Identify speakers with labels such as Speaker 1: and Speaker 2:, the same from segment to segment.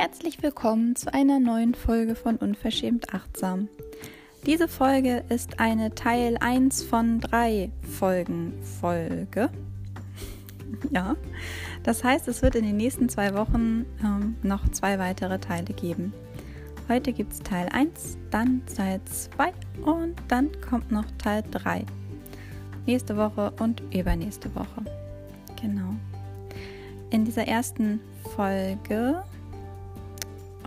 Speaker 1: Herzlich willkommen zu einer neuen Folge von Unverschämt Achtsam. Diese Folge ist eine Teil 1 von 3 Folgen Folge. ja, das heißt, es wird in den nächsten zwei Wochen ähm, noch zwei weitere Teile geben. Heute gibt es Teil 1, dann Teil 2 und dann kommt noch Teil 3. Nächste Woche und übernächste Woche. Genau. In dieser ersten Folge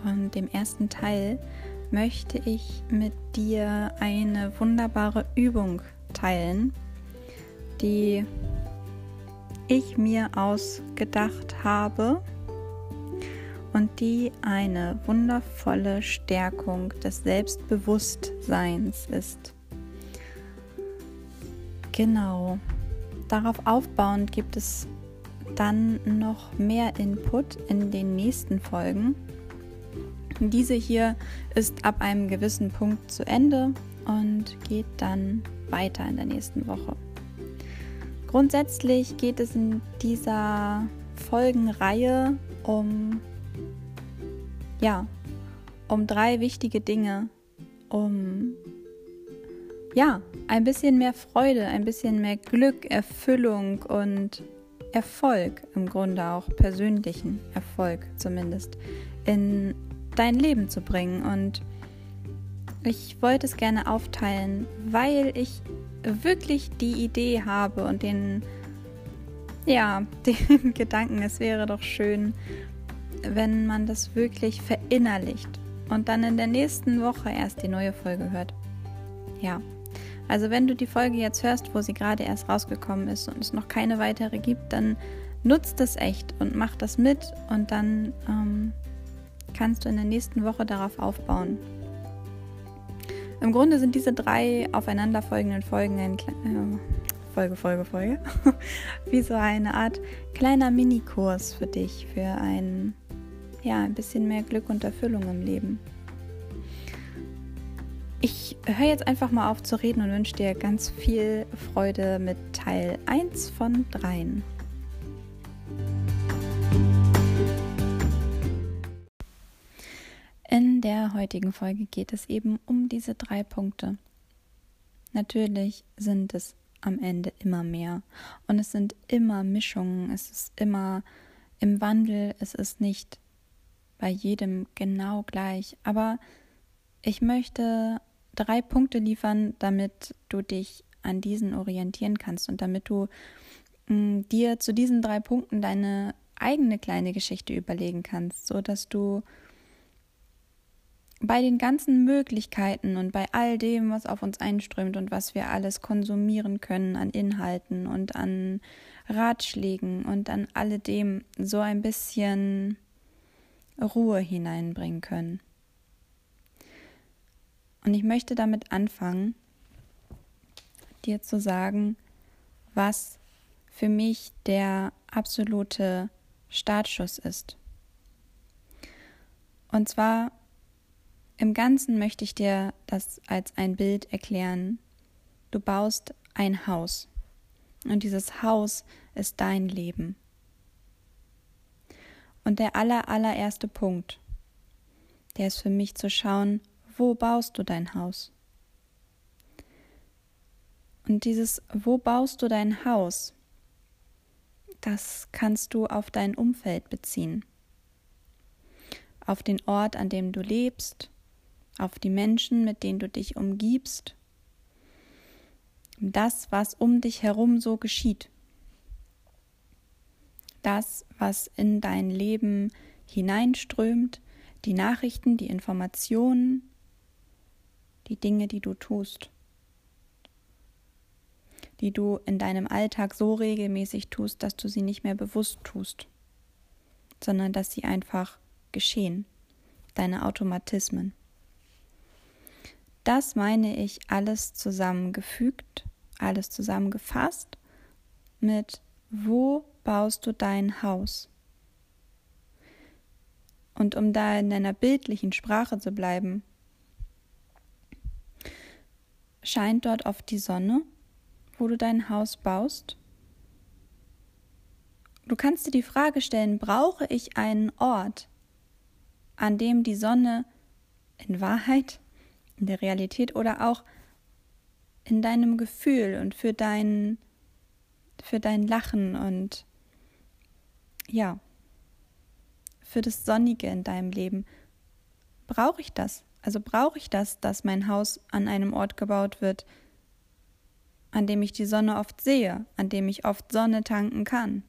Speaker 1: und dem ersten Teil möchte ich mit dir eine wunderbare Übung teilen, die ich mir ausgedacht habe und die eine wundervolle Stärkung des Selbstbewusstseins ist. Genau. Darauf aufbauend gibt es dann noch mehr Input in den nächsten Folgen. Diese hier ist ab einem gewissen Punkt zu Ende und geht dann weiter in der nächsten Woche. Grundsätzlich geht es in dieser Folgenreihe um ja, um drei wichtige Dinge, um ja, ein bisschen mehr Freude, ein bisschen mehr Glück, Erfüllung und Erfolg im Grunde auch persönlichen Erfolg zumindest in dein Leben zu bringen. Und ich wollte es gerne aufteilen, weil ich wirklich die Idee habe und den, ja, den Gedanken, es wäre doch schön, wenn man das wirklich verinnerlicht und dann in der nächsten Woche erst die neue Folge hört. Ja. Also wenn du die Folge jetzt hörst, wo sie gerade erst rausgekommen ist und es noch keine weitere gibt, dann nutzt das echt und mach das mit und dann ähm, kannst du in der nächsten Woche darauf aufbauen. Im Grunde sind diese drei aufeinanderfolgenden Folgen ein äh, Folge, Folge, Folge, wie so eine Art kleiner Minikurs für dich, für ein, ja, ein bisschen mehr Glück und Erfüllung im Leben. Ich höre jetzt einfach mal auf zu reden und wünsche dir ganz viel Freude mit Teil 1 von 3. der heutigen Folge geht es eben um diese drei Punkte. Natürlich sind es am Ende immer mehr. Und es sind immer Mischungen, es ist immer im Wandel, es ist nicht bei jedem genau gleich, aber ich möchte drei Punkte liefern, damit du dich an diesen orientieren kannst und damit du mh, mm, dir zu diesen drei Punkten deine eigene kleine Geschichte überlegen kannst, so dass du bei den ganzen Möglichkeiten und bei all dem, was auf uns einströmt und was wir alles konsumieren können an Inhalten und an Ratschlägen und an alledem so ein bisschen Ruhe hineinbringen können. Und ich möchte damit anfangen, dir zu sagen, was für mich der absolute Startschuss ist. Und zwar im Ganzen möchte ich dir das als ein Bild erklären. Du baust ein Haus und dieses Haus ist dein Leben. Und der aller, allererste Punkt, der ist für mich zu schauen, wo baust du dein Haus? Und dieses, wo baust du dein Haus, das kannst du auf dein Umfeld beziehen. Auf den Ort, an dem du lebst, auf die Menschen, mit denen du dich umgibst, das, was um dich herum so geschieht, das, was in dein Leben hineinströmt, die Nachrichten, die Informationen, die Dinge, die du tust, die du in deinem Alltag so regelmäßig tust, dass du sie nicht mehr bewusst tust, sondern dass sie einfach geschehen, deine Automatismen. Das meine ich alles zusammengefügt, alles zusammengefasst mit wo baust du dein Haus? Und um da in deiner bildlichen Sprache zu bleiben, scheint dort oft die Sonne, wo du dein Haus baust? Du kannst dir die Frage stellen, brauche ich einen Ort, an dem die Sonne in Wahrheit, in der Realität oder auch in deinem Gefühl und für dein, für dein Lachen und ja, für das Sonnige in deinem Leben. Brauche ich das? Also brauche ich das, dass mein Haus an einem Ort gebaut wird, an dem ich die Sonne oft sehe, an dem ich oft Sonne tanken kann?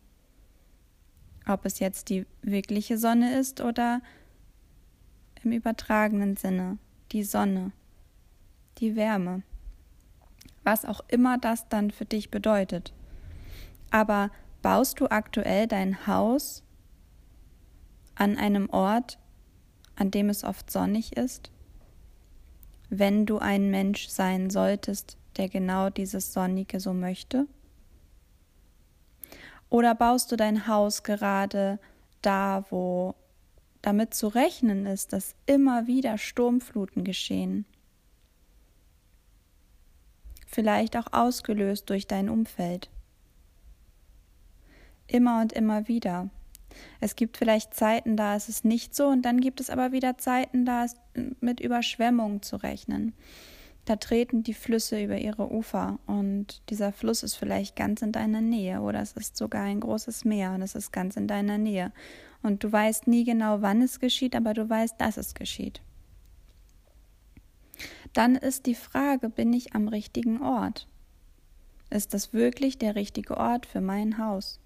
Speaker 1: Ob es jetzt die wirkliche Sonne ist oder im übertragenen Sinne die Sonne, die Wärme, was auch immer das dann für dich bedeutet. Aber baust du aktuell dein Haus an einem Ort, an dem es oft sonnig ist? Wenn du ein Mensch sein solltest, der genau dieses Sonnige so möchte? Oder baust du dein Haus gerade da, wo damit zu rechnen ist, dass immer wieder Sturmfluten geschehen? Vielleicht auch ausgelöst durch dein Umfeld. Immer und immer wieder. Es gibt vielleicht Zeiten, da ist es nicht so, und dann gibt es aber wieder Zeiten, da ist mit Überschwemmungen zu rechnen. Da treten die Flüsse über ihre Ufer und dieser Fluss ist vielleicht ganz in deiner Nähe oder es ist sogar ein großes Meer und es ist ganz in deiner Nähe. Und du weißt nie genau, wann es geschieht, aber du weißt, dass es geschieht. Dann ist die Frage, bin ich am richtigen Ort? Ist das wirklich der richtige Ort für mein Haus?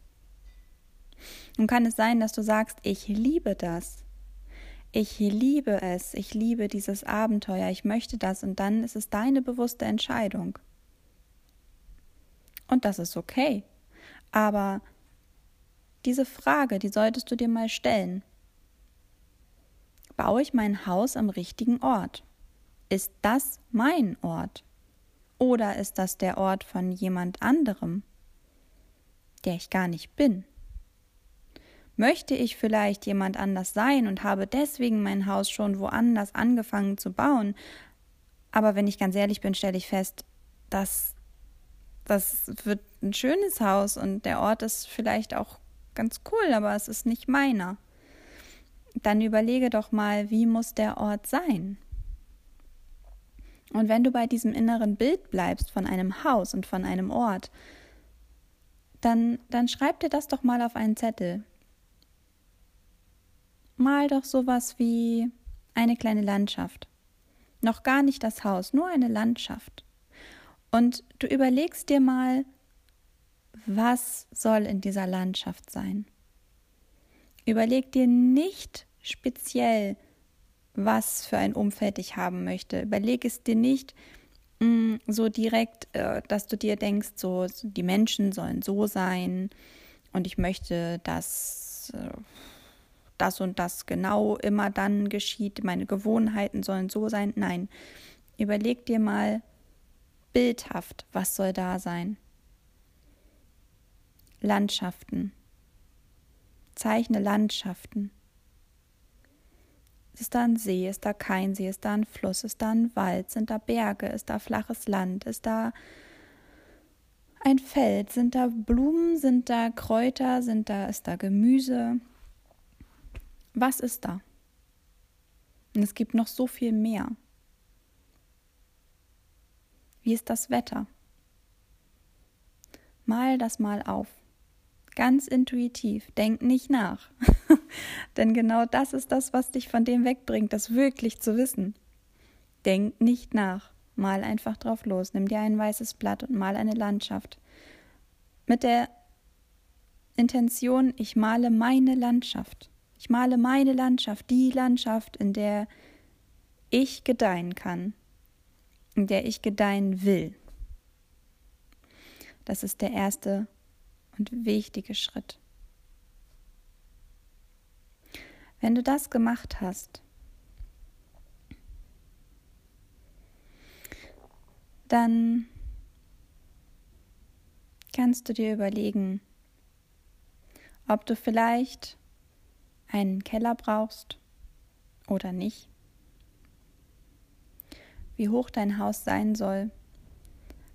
Speaker 1: Und kann es sein, dass du sagst, ich liebe das. Ich liebe es, ich liebe dieses Abenteuer, ich möchte das und dann ist es deine bewusste Entscheidung. Und das ist okay. Aber diese Frage, die solltest du dir mal stellen. Baue ich mein Haus am richtigen Ort? Ist das mein Ort? Oder ist das der Ort von jemand anderem, der ich gar nicht bin? Möchte ich vielleicht jemand anders sein und habe deswegen mein Haus schon woanders angefangen zu bauen? Aber wenn ich ganz ehrlich bin, stelle ich fest, dass das wird ein schönes Haus und der Ort ist vielleicht auch ganz cool, aber es ist nicht meiner. Dann überlege doch mal, wie muss der Ort sein? Und wenn du bei diesem inneren Bild bleibst von einem Haus und von einem Ort, dann, dann schreib dir das doch mal auf einen Zettel mal doch sowas wie eine kleine Landschaft. Noch gar nicht das Haus, nur eine Landschaft. Und du überlegst dir mal, was soll in dieser Landschaft sein. Überleg dir nicht speziell, was für ein Umfeld ich haben möchte. Überleg es dir nicht mh, mm, so direkt, äh, dass du dir denkst, so die Menschen sollen so sein und ich möchte, dass äh, das und das genau immer dann geschieht, meine Gewohnheiten sollen so sein. Nein, überleg dir mal bildhaft, was soll da sein. Landschaften. Zeichne Landschaften. Ist da ein See, ist da kein See, ist da ein Fluss, ist da ein Wald, sind da Berge, ist da flaches Land, ist da ein Feld, sind da Blumen, sind da Kräuter, sind da, ist da Gemüse, was ist da? Und es gibt noch so viel mehr. Wie ist das Wetter? Mal das mal auf. Ganz intuitiv. Denk nicht nach. Denn genau das ist das, was dich von dem wegbringt, das wirklich zu wissen. Denk nicht nach. Mal einfach drauf los. Nimm dir ein weißes Blatt und mal eine Landschaft. Mit der Intention, ich male meine Landschaft. Ich male meine Landschaft, die Landschaft, in der ich gedeihen kann, in der ich gedeihen will. Das ist der erste und wichtige Schritt. Wenn du das gemacht hast, dann kannst du dir überlegen, ob du vielleicht einen Keller brauchst oder nicht, wie hoch dein Haus sein soll,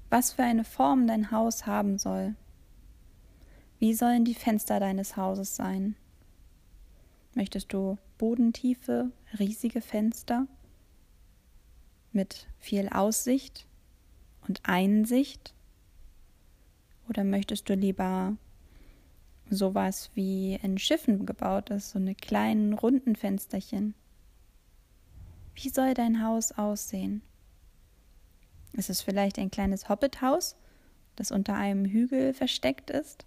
Speaker 1: was für eine Form dein Haus haben soll, wie sollen die Fenster deines Hauses sein, Möchtest du bodentiefe, riesige Fenster mit viel Aussicht und Einsicht? Oder möchtest du lieber sowas wie in Schiffen gebaut ist, so eine kleinen runden Fensterchen? Wie soll dein Haus aussehen? Ist es vielleicht ein kleines Hobbithaus, das unter einem Hügel versteckt ist?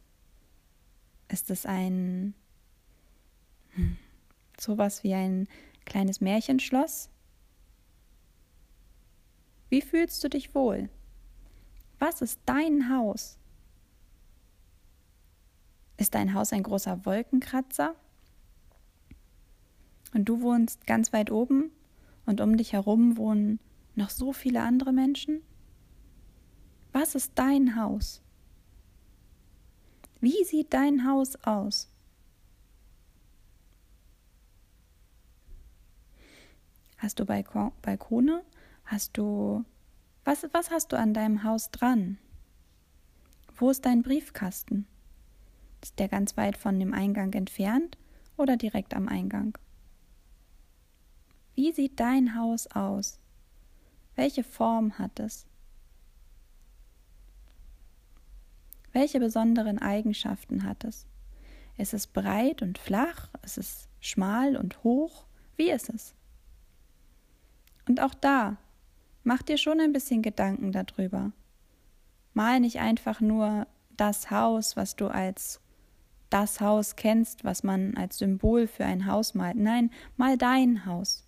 Speaker 1: Ist es ein sowas wie ein kleines Märchenschloss? Wie fühlst du dich wohl? Was ist dein Haus? Ist dein Haus ein großer Wolkenkratzer? Und du wohnst ganz weit oben und um dich herum wohnen noch so viele andere Menschen? Was ist dein Haus? Wie sieht dein Haus aus? Hast du Balkon, Balkone? Hast du was, was hast du an deinem Haus dran? Wo ist dein Briefkasten? Ist der ganz weit von dem Eingang entfernt oder direkt am Eingang? Wie sieht dein Haus aus? Welche Form hat es? Welche besonderen Eigenschaften hat es? Ist es breit und flach? Ist es schmal und hoch? Wie ist es? Und auch da, mach dir schon ein bisschen Gedanken darüber. Mal nicht einfach nur das Haus, was du als das Haus kennst, was man als Symbol für ein Haus malt. Nein, mal dein Haus.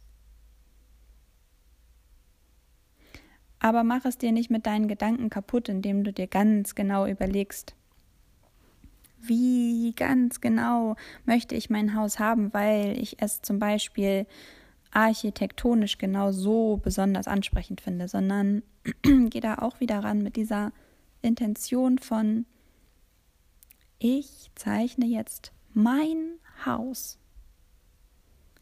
Speaker 1: Aber mach es dir nicht mit deinen Gedanken kaputt, indem du dir ganz genau überlegst, wie ganz genau möchte ich mein Haus haben, weil ich es zum Beispiel architektonisch genau so besonders ansprechend finde, sondern geh da auch wieder ran mit dieser Intention von, ich zeichne jetzt mein Haus.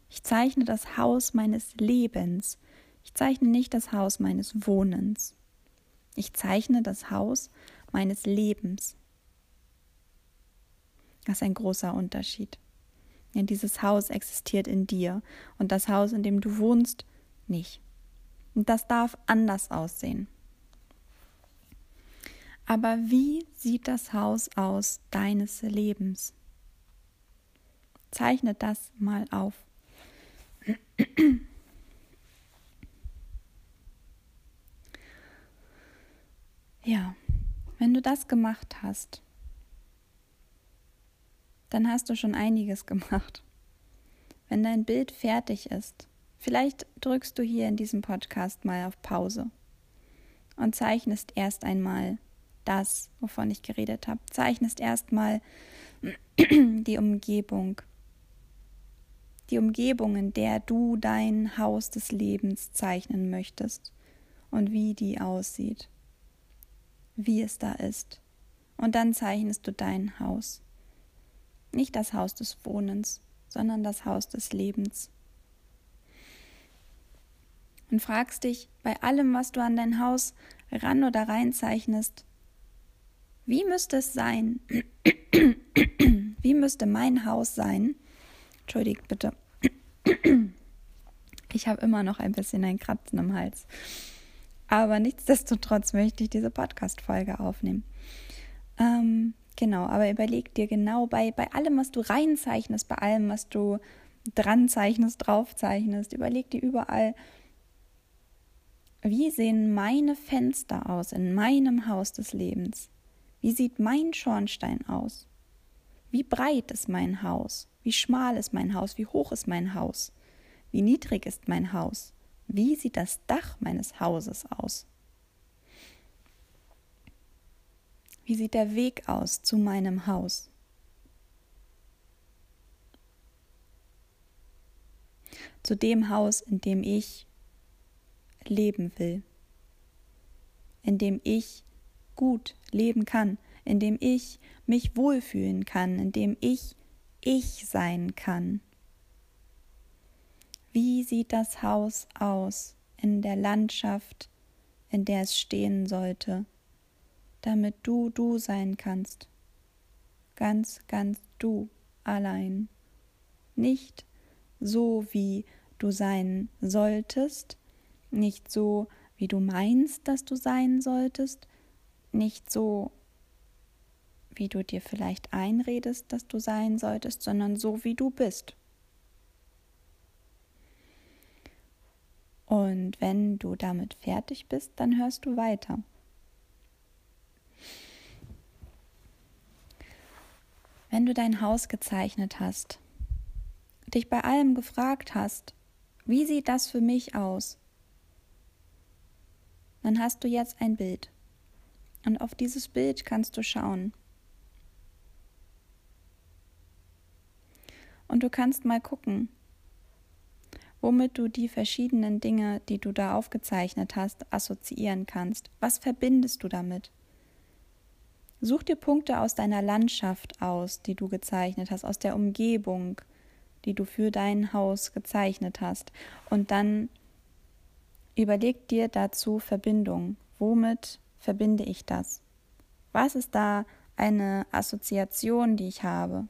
Speaker 1: Ich zeichne das Haus meines Lebens. Ich zeichne nicht das Haus meines Wohnens. Ich zeichne das Haus meines Lebens. Das ist ein großer Unterschied. Ja, dieses Haus existiert in dir und das Haus, in dem du wohnst, nicht. Und das darf anders aussehen. Aber wie sieht das Haus aus deines Lebens? Zeichne das mal auf. Ja, wenn du das gemacht hast, dann hast du schon einiges gemacht. Wenn dein Bild fertig ist, vielleicht drückst du hier in diesem Podcast mal auf Pause und zeichnest erst einmal das, wovon ich geredet habe. Zeichnest erstmal die Umgebung. Die Umgebung, in der du dein Haus des Lebens zeichnen möchtest und wie die aussieht wie es da ist. Und dann zeichnest du dein Haus. Nicht das Haus des Wohnens, sondern das Haus des Lebens. Und fragst dich bei allem, was du an dein Haus ran oder rein zeichnest, wie müsste es sein? wie müsste mein Haus sein? Entschuldigt bitte. Ich habe immer noch ein bisschen ein Kratzen im Hals. Aber nichtsdestotrotz möchte ich diese Podcast-Folge aufnehmen. Ähm, genau, aber überleg dir genau bei, bei allem, was du reinzeichnest, bei allem, was du dran zeichnest, drauf zeichnest, überleg dir überall, wie sehen meine Fenster aus in meinem Haus des Lebens? Wie sieht mein Schornstein aus? Wie breit ist mein Haus? Wie schmal ist mein Haus? Wie hoch ist mein Haus? Wie niedrig ist mein Haus? Wie sieht das Dach meines Hauses aus? Wie sieht der Weg aus zu meinem Haus? Zu dem Haus, in dem ich leben will, in dem ich gut leben kann, in dem ich mich wohlfühlen kann, in dem ich ich sein kann. Wie sieht das Haus aus in der Landschaft, in der es stehen sollte, damit du du sein kannst? Ganz, ganz du allein. nicht so, wie du sein solltest, nicht so, wie du meinst, dass du sein solltest, nicht so, wie du dir vielleicht einredest, dass du sein solltest, sondern so, wie du bist. Und wenn du damit fertig bist, dann hörst du weiter. Wenn du dein Haus gezeichnet hast, dich bei allem gefragt hast, wie sieht das für mich aus? Dann hast du jetzt ein Bild. Und auf dieses Bild kannst du schauen. Und du kannst mal gucken, womit du die verschiedenen Dinge, die du da aufgezeichnet hast, assoziieren kannst. Was verbindest du damit? Such dir Punkte aus deiner Landschaft aus, die du gezeichnet hast, aus der Umgebung, die du für dein Haus gezeichnet hast. Und dann überleg dir dazu Verbindung. Womit verbinde ich das? Was ist da eine Assoziation, die ich habe?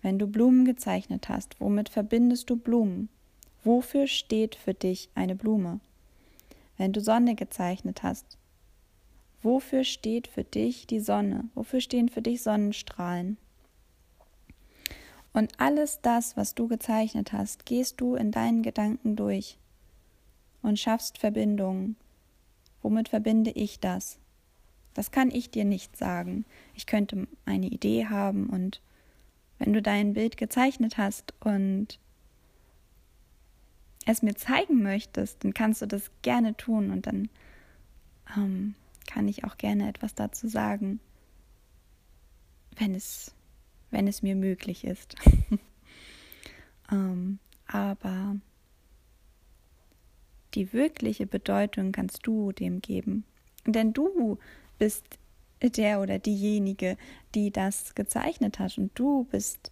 Speaker 1: Wenn du Blumen gezeichnet hast, womit verbindest du Blumen? Wofür steht für dich eine Blume? Wenn du Sonne gezeichnet hast, wofür steht für dich die Sonne? Wofür stehen für dich Sonnenstrahlen? Und alles das, was du gezeichnet hast, gehst du in deinen Gedanken durch und schaffst Verbindungen. Womit verbinde ich das? Das kann ich dir nicht sagen. Ich könnte eine Idee haben und wenn du dein Bild gezeichnet hast und es mir zeigen möchtest, dann kannst du das gerne tun und dann ähm, kann ich auch gerne etwas dazu sagen, wenn es wenn es mir möglich ist. ähm, aber die wirkliche Bedeutung kannst du dem geben. Denn du bist der oder diejenige, die das gezeichnet hat. Und du bist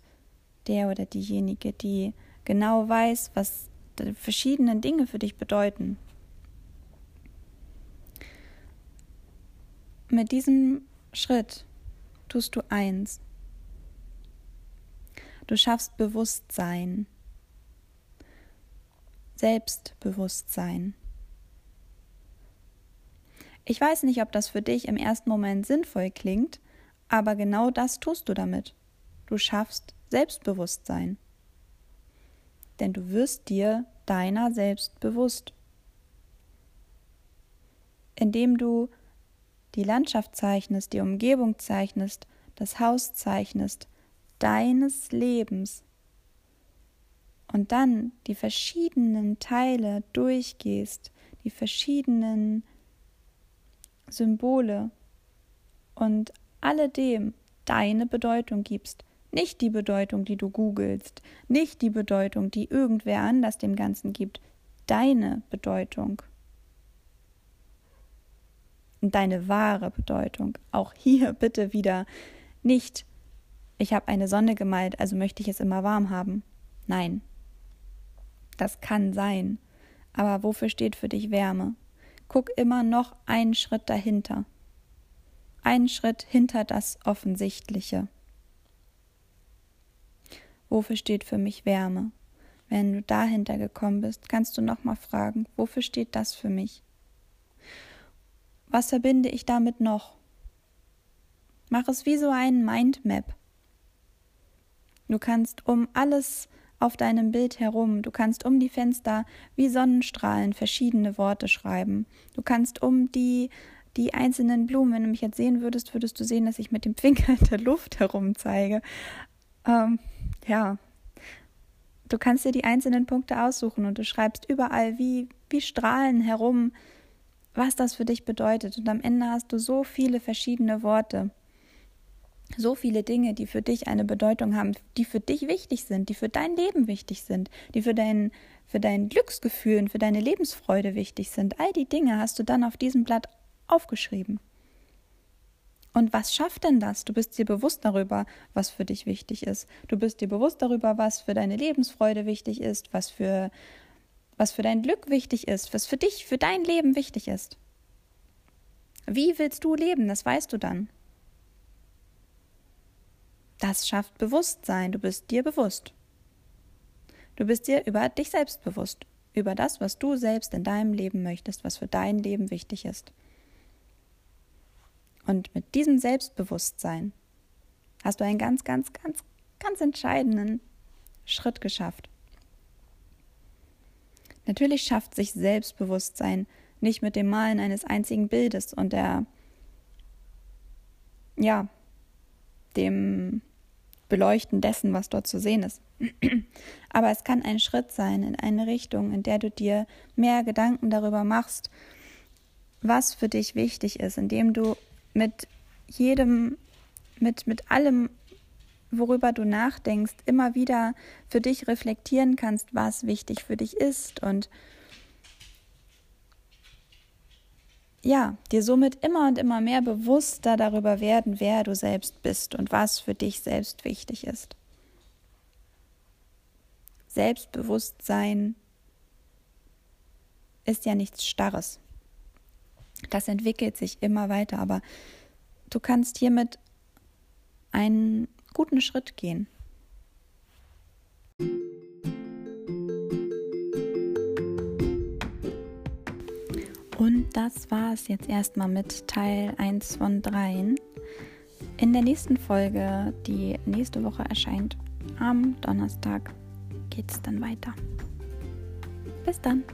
Speaker 1: der oder diejenige, die genau weiß, was die verschiedenen Dinge für dich bedeuten. Mit diesem Schritt tust du eins. Du schaffst Bewusstsein, Selbstbewusstsein. Ich weiß nicht, ob das für dich im ersten Moment sinnvoll klingt, aber genau das tust du damit. Du schaffst Selbstbewusstsein. Denn du wirst dir deiner selbst bewusst. Indem du die Landschaft zeichnest, die Umgebung zeichnest, das Haus zeichnest, deines Lebens. Und dann die verschiedenen Teile durchgehst, die verschiedenen Symbole und alledem deine Bedeutung gibst, nicht die Bedeutung, die du googelst, nicht die Bedeutung, die irgendwer anders dem Ganzen gibt, deine Bedeutung. Und deine wahre Bedeutung. Auch hier bitte wieder nicht ich habe eine Sonne gemalt, also möchte ich es immer warm haben. Nein. Das kann sein. Aber wofür steht für dich Wärme? Guck immer noch einen Schritt dahinter. Einen Schritt hinter das Offensichtliche. Wofür steht für mich Wärme? Wenn du dahinter gekommen bist, kannst du noch mal fragen, wofür steht das für mich? Was verbinde ich damit noch? Mach es wie so ein Mindmap. Du kannst um alles auf deinem Bild herum, du kannst um die Fenster wie Sonnenstrahlen verschiedene Worte schreiben. Du kannst um die die einzelnen Blumen, wenn du mich jetzt sehen würdest, würdest du sehen, dass ich mit dem Finger in der Luft herumzeige. Ähm, ja, du kannst dir die einzelnen Punkte aussuchen und du schreibst überall wie, wie Strahlen herum, was das für dich bedeutet. Und am Ende hast du so viele verschiedene Worte so viele Dinge, die für dich eine Bedeutung haben, die für dich wichtig sind, die für dein Leben wichtig sind, die für dein, für dein Glücksgefühl und für deine Lebensfreude wichtig sind. All die Dinge hast du dann auf diesem Blatt aufgeschrieben. Und was schafft denn das? Du bist dir bewusst darüber, was für dich wichtig ist. Du bist dir bewusst darüber, was für deine Lebensfreude wichtig ist, was für, was für dein Glück wichtig ist, was für dich, für dein Leben wichtig ist. Wie willst du leben? Das weißt du dann. Das schafft Bewusstsein, du bist dir bewusst. Du bist dir über dich selbst bewusst, über das, was du selbst in deinem Leben möchtest, was für dein Leben wichtig ist. Und mit diesem Selbstbewusstsein hast du einen ganz, ganz, ganz, ganz entscheidenden Schritt geschafft. Natürlich schafft sich Selbstbewusstsein nicht mit dem Malen eines einzigen Bildes und der, ja, dem Beleuchten dessen, was dort zu sehen ist. Aber es kann ein Schritt sein in eine Richtung, in der du dir mehr Gedanken darüber machst, was für dich wichtig ist, indem du mit jedem, mit, mit allem, worüber du nachdenkst, immer wieder für dich reflektieren kannst, was wichtig für dich ist und ja, dir somit immer und immer mehr bewusster darüber werden, wer du selbst bist und was für dich selbst wichtig ist. Selbstbewusstsein ist ja nichts Starres. Das entwickelt sich immer weiter, aber du kannst hiermit einen guten Schritt gehen. Und das war es jetzt erstmal mit Teil 1 von 3. In der nächsten Folge, die nächste Woche erscheint, am Donnerstag, geht es dann weiter. Bis dann.